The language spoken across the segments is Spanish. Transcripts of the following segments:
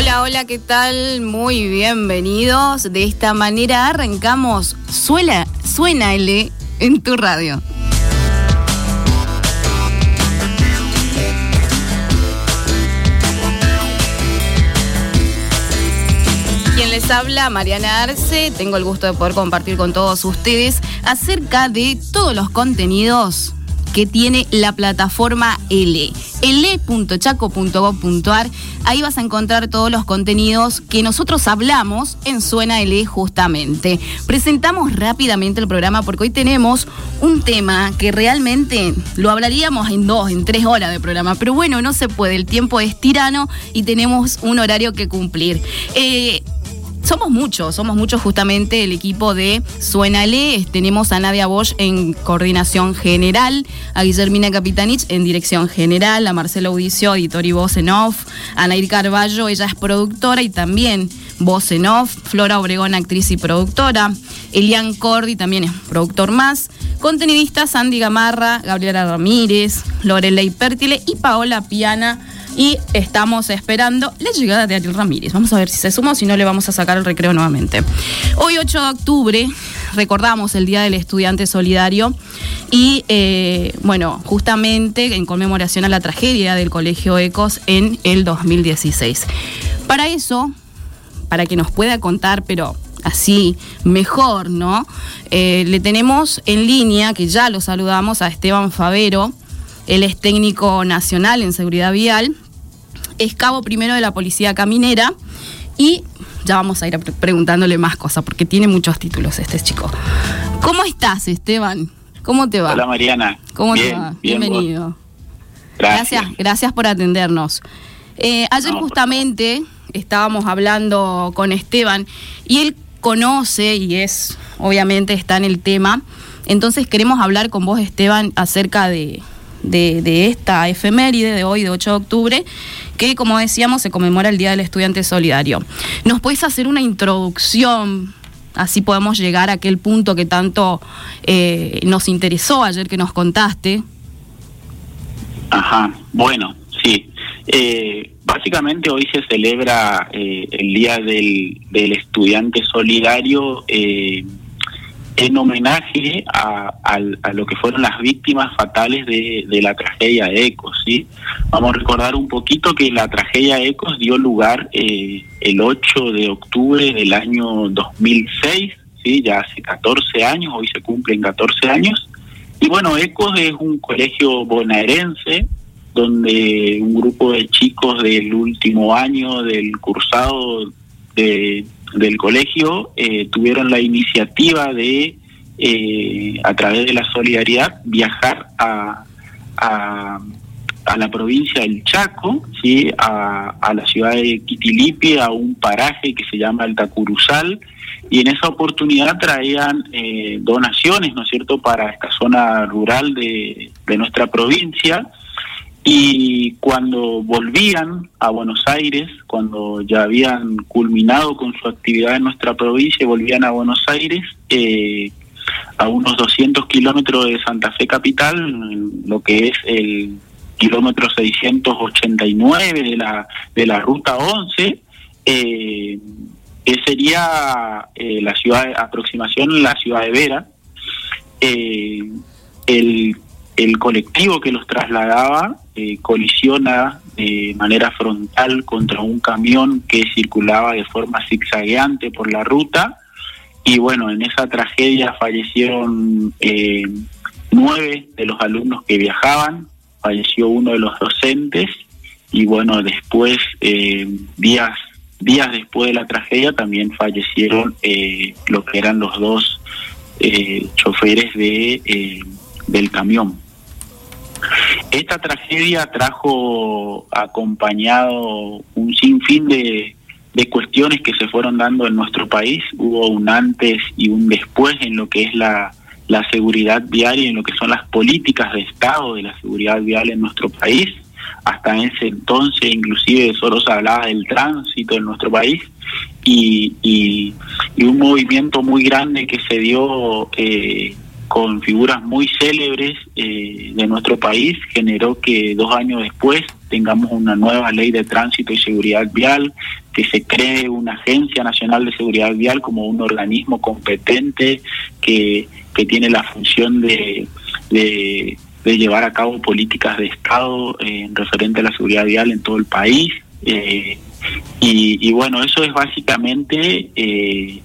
Hola, hola, ¿qué tal? Muy bienvenidos. De esta manera arrancamos suena L en tu radio. Quien les habla, Mariana Arce. Tengo el gusto de poder compartir con todos ustedes acerca de todos los contenidos que tiene la plataforma L. L.chaco.gov.ar. Ahí vas a encontrar todos los contenidos que nosotros hablamos en Suena L justamente. Presentamos rápidamente el programa porque hoy tenemos un tema que realmente lo hablaríamos en dos, en tres horas de programa. Pero bueno, no se puede, el tiempo es tirano y tenemos un horario que cumplir. Eh, somos muchos, somos muchos justamente el equipo de Suénale. Tenemos a Nadia Bosch en coordinación general, a Guillermina Capitanich en dirección general, a Marcelo Audicio, editor y voz en off, a Nair Carballo, ella es productora y también voz en off, Flora Obregón, actriz y productora, Elian Cordi también es productor más, contenidistas Sandy Gamarra, Gabriela Ramírez, Lorelei Pértile y Paola Piana y estamos esperando la llegada de Ariel Ramírez. Vamos a ver si se suma o si no le vamos a sacar el recreo nuevamente. Hoy 8 de octubre recordamos el Día del Estudiante Solidario y eh, bueno, justamente en conmemoración a la tragedia del Colegio Ecos en el 2016. Para eso, para que nos pueda contar, pero así mejor, ¿no? Eh, le tenemos en línea, que ya lo saludamos, a Esteban Favero. Él es técnico nacional en seguridad vial, es cabo primero de la Policía Caminera y ya vamos a ir preguntándole más cosas porque tiene muchos títulos este chico. ¿Cómo estás, Esteban? ¿Cómo te va? Hola, Mariana. ¿Cómo te va? Bienvenido. Gracias. gracias, por atendernos. Eh, ayer justamente estábamos hablando con Esteban y él conoce y es, obviamente está en el tema. Entonces queremos hablar con vos, Esteban, acerca de, de, esta efeméride de hoy, de 8 de octubre, que como decíamos se conmemora el Día del Estudiante Solidario. ¿Nos puedes hacer una introducción? Así podemos llegar a aquel punto que tanto eh, nos interesó ayer que nos contaste. Ajá, bueno, sí. Eh, básicamente hoy se celebra eh, el Día del, del Estudiante Solidario en homenaje a, lo que fueron las víctimas fatales de, la tragedia Ecos. ¿sí? Vamos a recordar un poquito que la tragedia Ecos dio lugar eh, el 8 de octubre del año 2006, ¿sí? ya hace 14 años, hoy se cumplen 14 años. Y bueno, Ecos es un colegio bonaerense donde un grupo de chicos del último año del cursado de del colegio eh, tuvieron la iniciativa de, eh, a través de la solidaridad, viajar a, a, la provincia del Chaco, ¿sí? a, a la ciudad de Quitilipi, a un paraje que se llama Altacuruzal, y en esa oportunidad traían eh, donaciones, ¿no es cierto?, para esta zona rural de, de nuestra provincia, y cuando volvían a Buenos Aires, cuando ya habían culminado con su actividad en nuestra provincia y volvían a Buenos Aires, eh, a unos 200 kilómetros de Santa Fe Capital, lo que es el kilómetro 689 de la, de la ruta 11, eh, que sería eh, la ciudad, aproximación la ciudad de Vera. el el colectivo que los trasladaba eh, colisiona de manera frontal contra un camión que circulaba de forma zigzagueante por la ruta y bueno, en esa tragedia fallecieron eh, nueve de los alumnos que viajaban, falleció uno de los docentes y bueno, después, eh, días, días después de la tragedia también fallecieron eh, lo que eran los dos choferes de, del camión. Esta tragedia trajo acompañado un sinfín de, cuestiones que se fueron dando en nuestro país. Hubo un antes y un después en lo que es la, la seguridad vial y en lo que son las políticas de Estado de la seguridad vial en nuestro país. Hasta ese entonces inclusive solo se hablaba del tránsito en nuestro país y, y, y un movimiento muy grande que se dio eh, con figuras muy célebres eh, de nuestro país generó que dos años después tengamos una nueva ley de tránsito y seguridad vial, que se cree una agencia nacional de seguridad vial como un organismo competente que, que tiene la función de, de, llevar a cabo políticas de Estado eh, en referente a la seguridad vial en todo el país. Eh, y, y, bueno, eso es básicamente eh,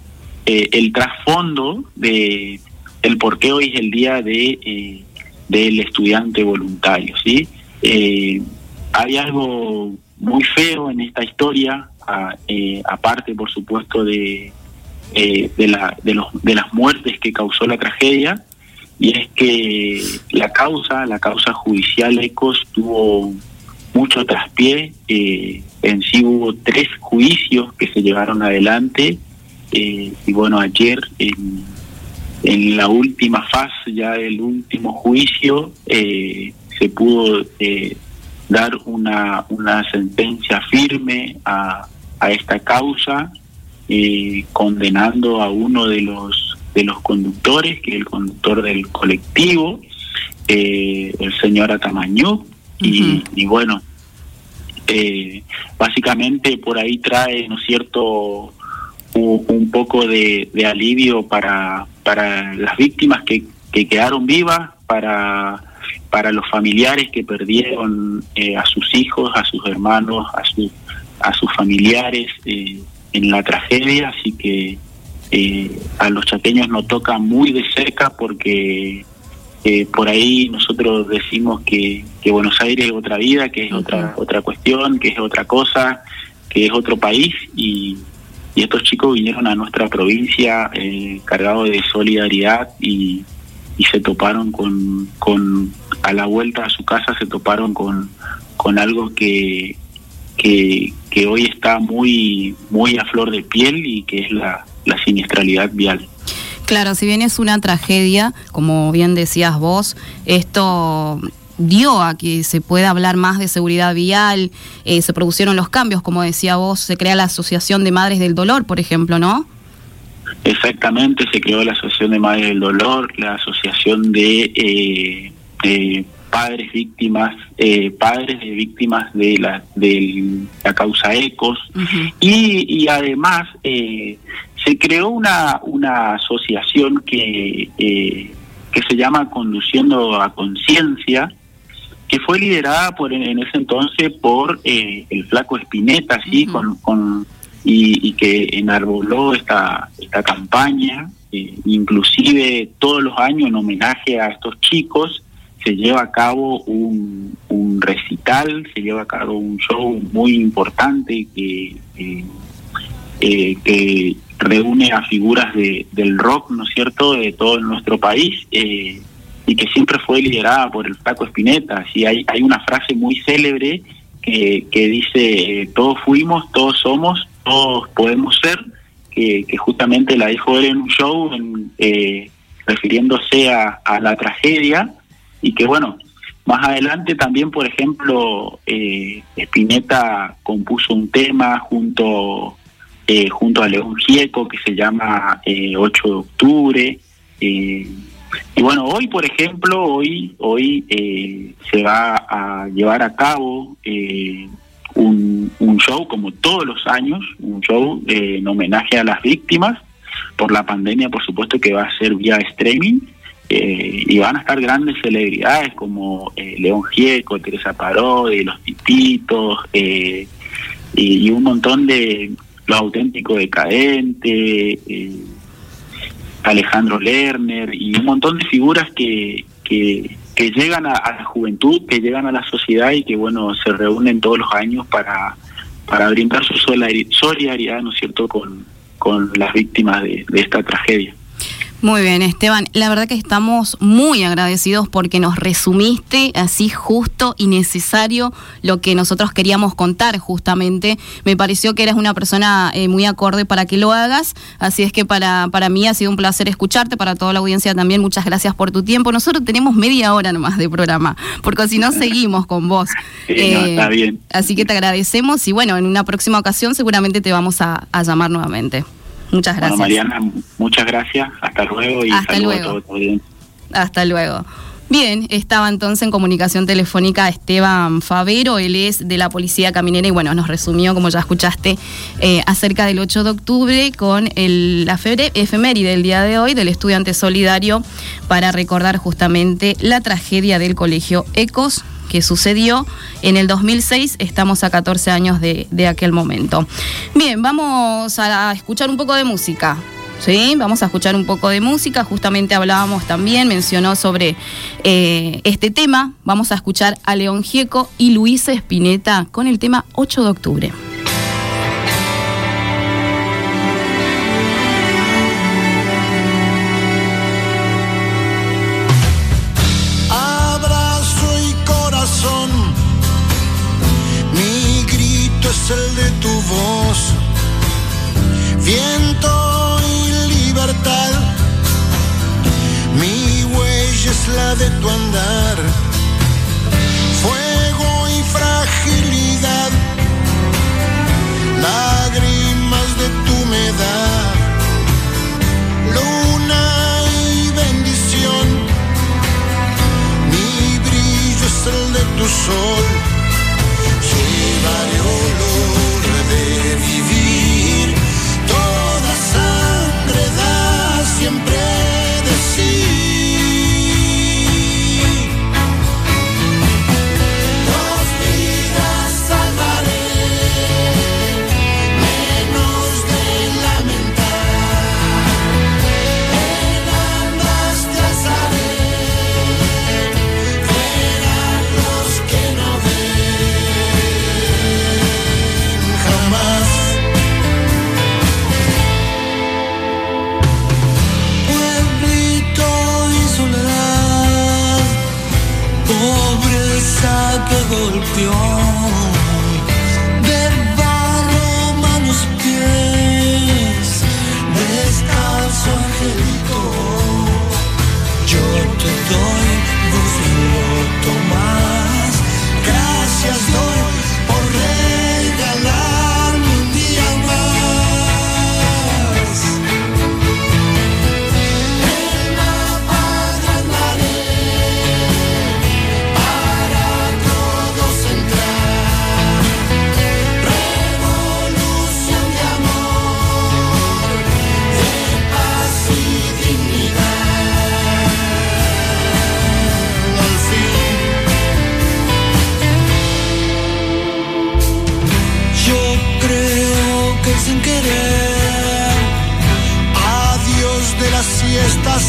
eh, el trasfondo de el por qué hoy es el día de eh, del estudiante voluntario, ¿sí? Eh, hay algo muy feo en esta historia, eh, aparte, por supuesto, de, eh, de, la, de, los, de las muertes que causó la tragedia, y es que la causa, la causa judicial ECOS tuvo mucho traspié, eh, en sí hubo tres juicios que se llevaron adelante, y bueno, ayer en, en la última fase ya del último juicio eh, se pudo eh, dar una, una sentencia firme a, a esta causa, eh, condenando a uno de los de los conductores, que es el conductor del colectivo, eh, el señor Atamañú, uh -huh. y, y, bueno, eh, básicamente por ahí trae, ¿no es cierto?, un, un poco de, de, alivio para, para las víctimas que, que quedaron vivas, para para los familiares que perdieron eh, a sus hijos, a sus hermanos, a, su, a sus familiares eh, en la tragedia, así que eh, a los chaqueños nos toca muy de cerca porque eh, por ahí nosotros decimos que, que, Buenos Aires es otra vida, que es otra otra cuestión, que es otra cosa, que es otro país y, y estos chicos vinieron a nuestra provincia eh, cargados de solidaridad y, se toparon con, con a la vuelta a su casa se toparon con, con algo que, que, que hoy está muy muy a flor de piel y que es la, la siniestralidad vial. Claro, si bien es una tragedia, como bien decías vos, esto dio a que se pueda hablar más de seguridad vial, eh, se produjeron los cambios, como decía vos, se crea la Asociación de Madres del Dolor, por ejemplo, ¿no? Exactamente, se creó la Asociación de Madres del Dolor, la Asociación de eh, Padres Víctimas, eh, Padres de Víctimas de la, de la causa ECOS, uh -huh. y, y, además eh, se creó una, una asociación que, eh, que se llama Conduciendo a Conciencia, que fue liderada por en ese entonces por eh, el flaco Espineta, sí, uh -huh. con, con y, y, que enarboló esta esta campaña, eh, inclusive todos los años en homenaje a estos chicos se lleva a cabo un, un recital, se lleva a cabo un show muy importante que eh, eh, que reúne a figuras de, del rock, ¿no es cierto?, de todo nuestro país, eh, y que siempre fue liderada por el Flaco Espineta. Así hay, hay una frase muy célebre que, que dice, eh, todos fuimos, todos somos, todos podemos ser, que, justamente la dijo él en un show, eh, refiriéndose a, a, la tragedia, y que bueno, más adelante también, por ejemplo, eh, Spinetta compuso un tema junto eh, junto a León Gieco que se llama eh, 8 de octubre. Eh, y bueno, hoy, por ejemplo, hoy, hoy eh, se va a llevar a cabo eh, un, un, show, como todos los años, un show en homenaje a las víctimas por la pandemia, por supuesto que va a ser vía streaming. y van a estar grandes celebridades como León Gieco, Teresa Parodi, Los Tititos y, y, un montón de los auténticos decadentes, Alejandro Lerner y un montón de figuras que, que, llegan a, la juventud, que llegan a la sociedad y que bueno se reúnen todos los años para, para brindar su solidaridad, ¿no es cierto?, con, con las víctimas de esta tragedia. Muy bien, Esteban. La verdad que estamos muy agradecidos porque nos resumiste así justo y necesario lo que nosotros queríamos contar justamente. Me pareció que eres una persona eh, muy acorde para que lo hagas, así es que para, para mí ha sido un placer escucharte, para toda la audiencia también muchas gracias por tu tiempo. Nosotros tenemos media hora nomás de programa, porque si no seguimos con vos. está eh, bien. Así que te agradecemos y bueno, en una próxima ocasión seguramente te vamos a llamar nuevamente. Muchas gracias. Mariana, muchas gracias. Hasta luego y Hasta luego. Hasta luego. Bien, estaba entonces en comunicación telefónica Esteban Favero, él es de la Policía Caminera y bueno, nos resumió, como ya escuchaste, eh, acerca del 8 de octubre con el, la efeméride del día de hoy del estudiante solidario para recordar justamente la tragedia del colegio Ecos que sucedió en el 2006. Estamos a 14 años de, aquel momento. Bien, vamos a escuchar un poco de música. ¿sí? Vamos a escuchar un poco de música. Justamente hablábamos también, mencionó sobre eh, este tema. Vamos a escuchar a León Gieco y Luisa Espineta con el tema 8 de octubre. De tu andar, fuego y fragilidad, lágrimas de tu humedad, luna y bendición. Mi brillo es el de tu sol. pobreza que golpeó. Del barro manos pies descalzo angelico cantar.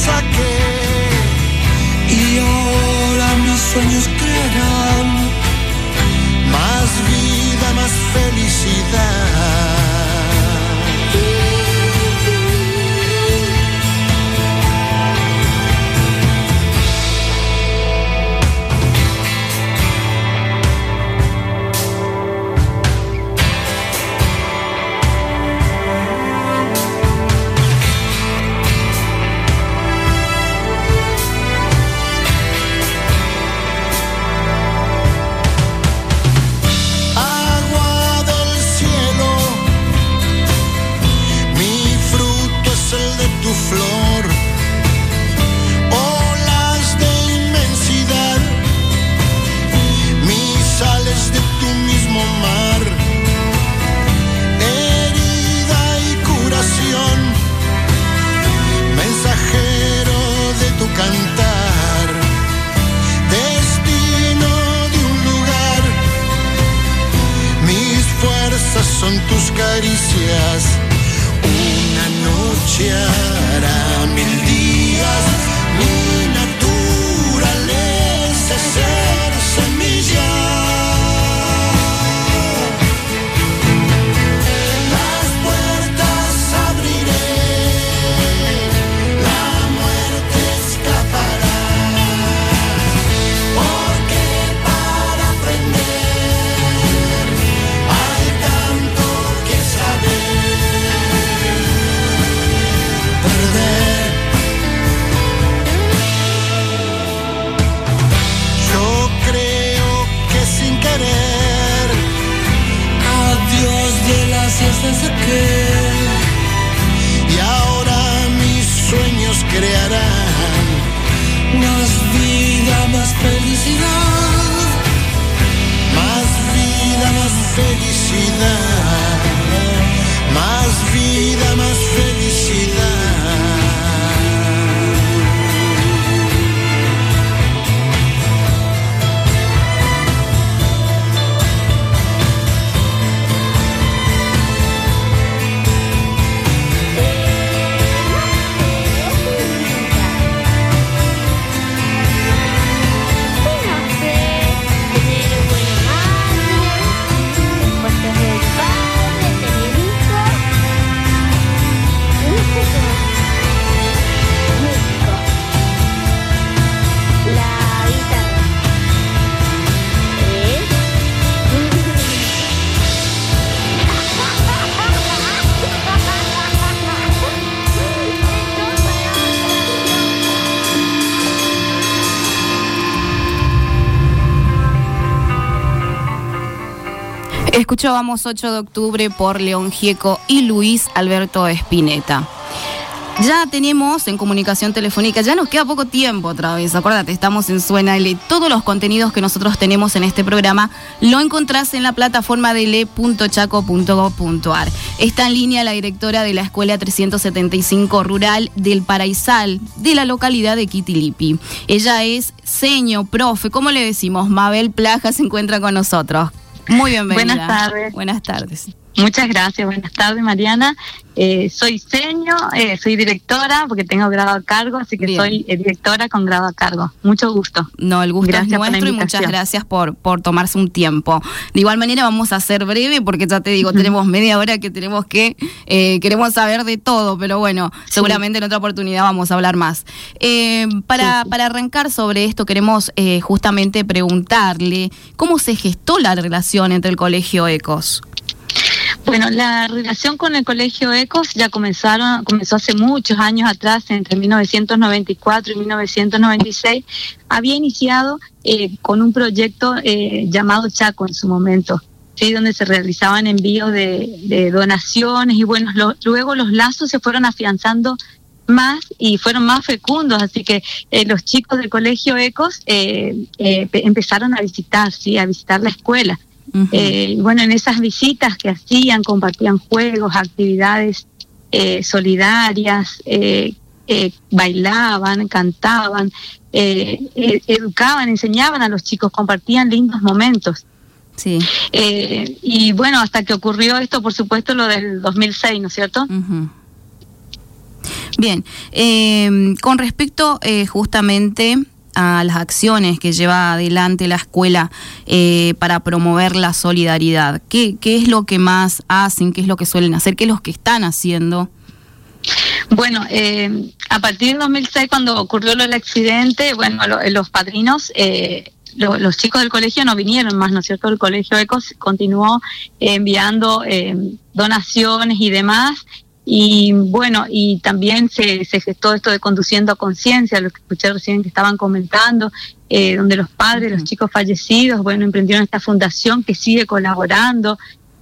Escuchábamos 8 de octubre por León Gieco y Luis Alberto Espineta. Ya tenemos en comunicación telefónica, ya nos queda poco tiempo otra vez, acuérdate, estamos en Suena L. Todos los contenidos que nosotros tenemos en este programa lo encontrás en la plataforma de le.chaco.gov.ar. Está en línea la directora de la Escuela 375 Rural del Paraisal, de la localidad de Quitilipi. Ella es seño, profe, ¿cómo le decimos? Mabel Plaja se encuentra con nosotros. Muy bienvenida. Buenas tardes. Buenas tardes. Muchas gracias, buenas tardes Mariana. Eh, soy seño, eh, soy directora porque tengo grado a cargo, así que Bien. soy eh, directora con grado a cargo. Mucho gusto. No, el gusto Gracias es nuestro y muchas gracias por, por tomarse un tiempo. De igual manera vamos a ser breve porque ya te digo, tenemos media hora que tenemos que, eh, queremos saber de todo, pero bueno, seguramente en otra oportunidad vamos a hablar más. Eh, para, para arrancar sobre esto, queremos eh, justamente preguntarle cómo se gestó la relación entre el Colegio Ecos. Bueno, la relación con el Colegio Ecos ya comenzaron, comenzó hace muchos años atrás, entre 1994 y 1996. Había iniciado eh, con un proyecto eh, llamado Chaco en su momento, ¿sí? donde se realizaban envíos de, donaciones y bueno, lo- luego los lazos se fueron afianzando más y fueron más fecundos, así que eh, los chicos del Colegio Ecos eh, eh, pe- empezaron a visitar, sí, a visitar la escuela. Eh, y bueno, en esas visitas que hacían, compartían juegos, actividades eh, solidarias, eh, eh, bailaban, cantaban, eh, eh, educaban, enseñaban a los chicos, compartían lindos momentos. sí. Y bueno, hasta que ocurrió esto, por supuesto, lo del 2006, ¿no es cierto? Bien, con respecto eh, justamente a las acciones que lleva adelante la escuela eh, para promover la solidaridad, ¿qué, ¿qué es lo que más hacen? ¿Qué es lo que suelen hacer? ¿Qué es lo que están haciendo? Bueno, eh, a partir del 2006, cuando ocurrió del accidente, bueno, lo- los padrinos, eh, lo- los chicos del colegio no vinieron más, ¿no es cierto? El colegio ECOS continuó eh, enviando eh, donaciones y demás. Y bueno, y también se, se gestó esto de conduciendo a conciencia, lo que escuché recién que estaban comentando, eh, donde los padres, los chicos fallecidos, bueno, emprendieron esta fundación que sigue colaborando.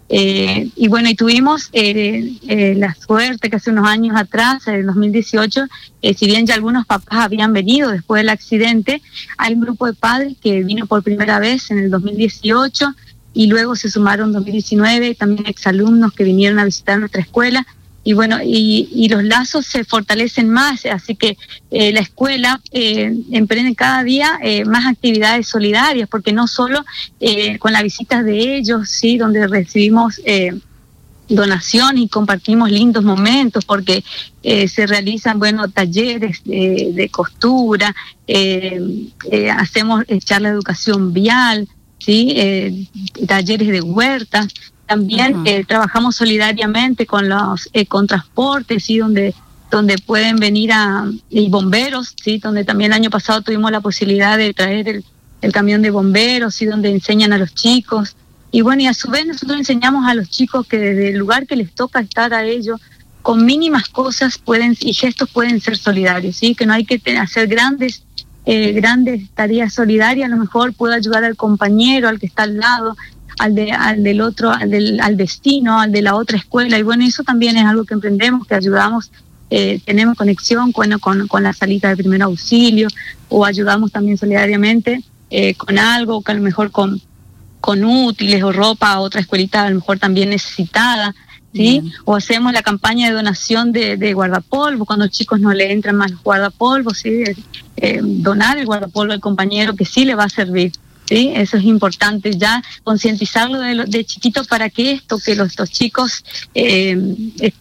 Eh, y bueno, y tuvimos eh, la suerte que hace unos años atrás, en el 2018, eh, si bien ya algunos papás habían venido después del accidente, hay un grupo de padres que vino por primera vez en el 2018 y luego se sumaron 2019 también exalumnos que vinieron a visitar nuestra escuela. Y bueno, y, los lazos se fortalecen más, así que eh, la escuela eh, emprende cada día eh, más actividades solidarias, porque no solo eh, con las visitas de ellos, sí, donde recibimos donación y compartimos lindos momentos porque eh, se realizan bueno talleres de, costura eh, eh, hacemos echar la educación vial sí talleres de huertas también trabajamos solidariamente con los con transportes y donde donde pueden venir a y bomberos sí donde también el año pasado tuvimos la posibilidad de traer el, el camión de bomberos y donde enseñan a los chicos. Y bueno, y a su vez nosotros enseñamos a los chicos que desde el lugar que les toca estar a ellos, con mínimas cosas pueden y gestos pueden ser solidarios, ¿sí? Que no hay que hacer grandes eh, grandes tareas solidarias, a lo mejor puedo ayudar al compañero, al que está al lado, al, de, al del otro, al del al destino, al de la otra escuela. Y bueno, eso también es algo que emprendemos, que ayudamos, eh, tenemos conexión con, con, con, la salita de primer auxilio o ayudamos también solidariamente eh, con algo, que a lo mejor con con útiles o ropa a otra escuelita a lo mejor también necesitada, ¿sí? O hacemos la campaña de donación de, de guardapolvo, cuando los chicos no le entran más los guardapolvos, ¿sí? Eh, donar el guardapolvo al compañero que sí le va a servir. Eso es importante, ya concientizarlo de, de, chiquito para que esto, que los, estos chicos, eh,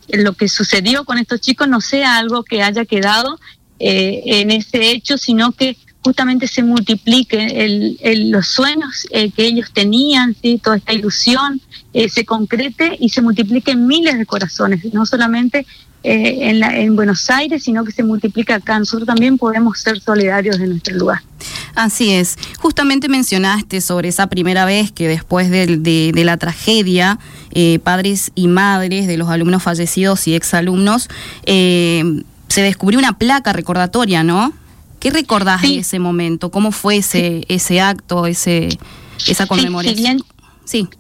lo que sucedió con estos chicos no sea algo que haya quedado eh, en ese hecho, sino que justamente se multiplique el, los sueños eh, que ellos tenían, ¿sí? toda esta ilusión eh, se concrete y se multiplique en miles de corazones, no solamente eh, en, la, en Buenos Aires, sino que se multiplica acá. Nosotros también podemos ser solidarios de nuestro lugar. Así es. Justamente mencionaste sobre esa primera vez que después de, de, la tragedia, padres y madres de los alumnos fallecidos y exalumnos, se descubrió una placa recordatoria, ¿no? ¿Qué recordás de ese momento? ¿Cómo fue ese, ese acto, ese, esa conmemoración? Sí,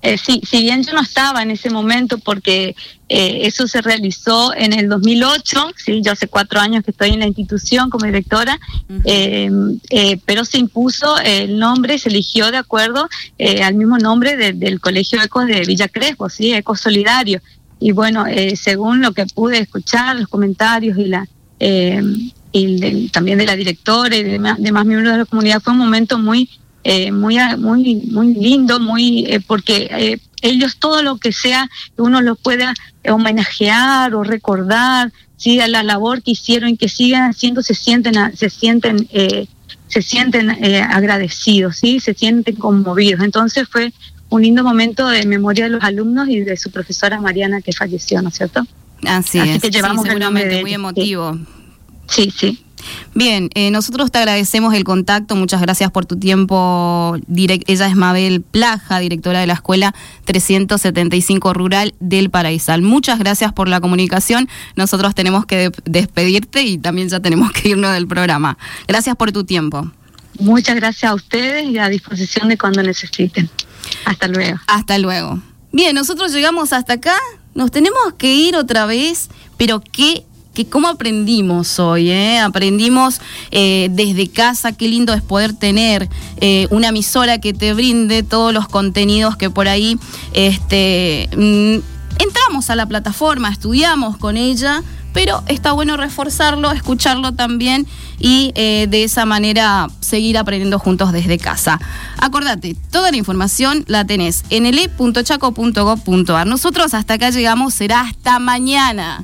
eh, sí. si bien yo no estaba en ese momento porque eh, eso se realizó en el 2008, sí, yo hace cuatro años que estoy en la institución como directora, em, eh, pero se impuso el nombre, se eligió de acuerdo al mismo nombre del Colegio Ecos de Villa Crespo, sí, Ecos Solidario. Y bueno, según lo que pude escuchar, los comentarios y la em, y también de la directora y de demás miembros de la comunidad fue un momento muy eh, muy muy muy lindo muy eh, porque eh, ellos todo lo que sea uno lo pueda homenajear o recordar sí a la labor que hicieron y que sigan haciendo se sienten se sienten se sienten agradecidos sí se sienten conmovidos. Entonces fue un lindo momento de memoria de los alumnos y de su profesora Mariana que falleció no es cierto así, es. Que llevamos seguramente muy emotivo. Sí, sí. Bien, eh, nosotros te agradecemos el contacto, muchas gracias por tu tiempo. ella es Mabel Plaja, directora de la Escuela 375 Rural del Paraísal. Muchas gracias por la comunicación. Nosotros tenemos que despedirte y también ya tenemos que irnos del programa. Gracias por tu tiempo. Muchas gracias a ustedes y a disposición de cuando necesiten. Hasta luego. Hasta luego. Bien, nosotros llegamos hasta acá. Nos tenemos que ir otra vez, pero qué que cómo aprendimos hoy, ¿eh? aprendimos eh, desde casa, qué lindo es poder tener eh, una emisora que te brinde todos los contenidos que por ahí este, mm, entramos a la plataforma, estudiamos con ella, pero está bueno reforzarlo, escucharlo también y de esa manera seguir aprendiendo juntos desde casa. Acordate, toda la información la tenés en ele.chaco.gov.ar. Nosotros hasta acá llegamos, será hasta mañana.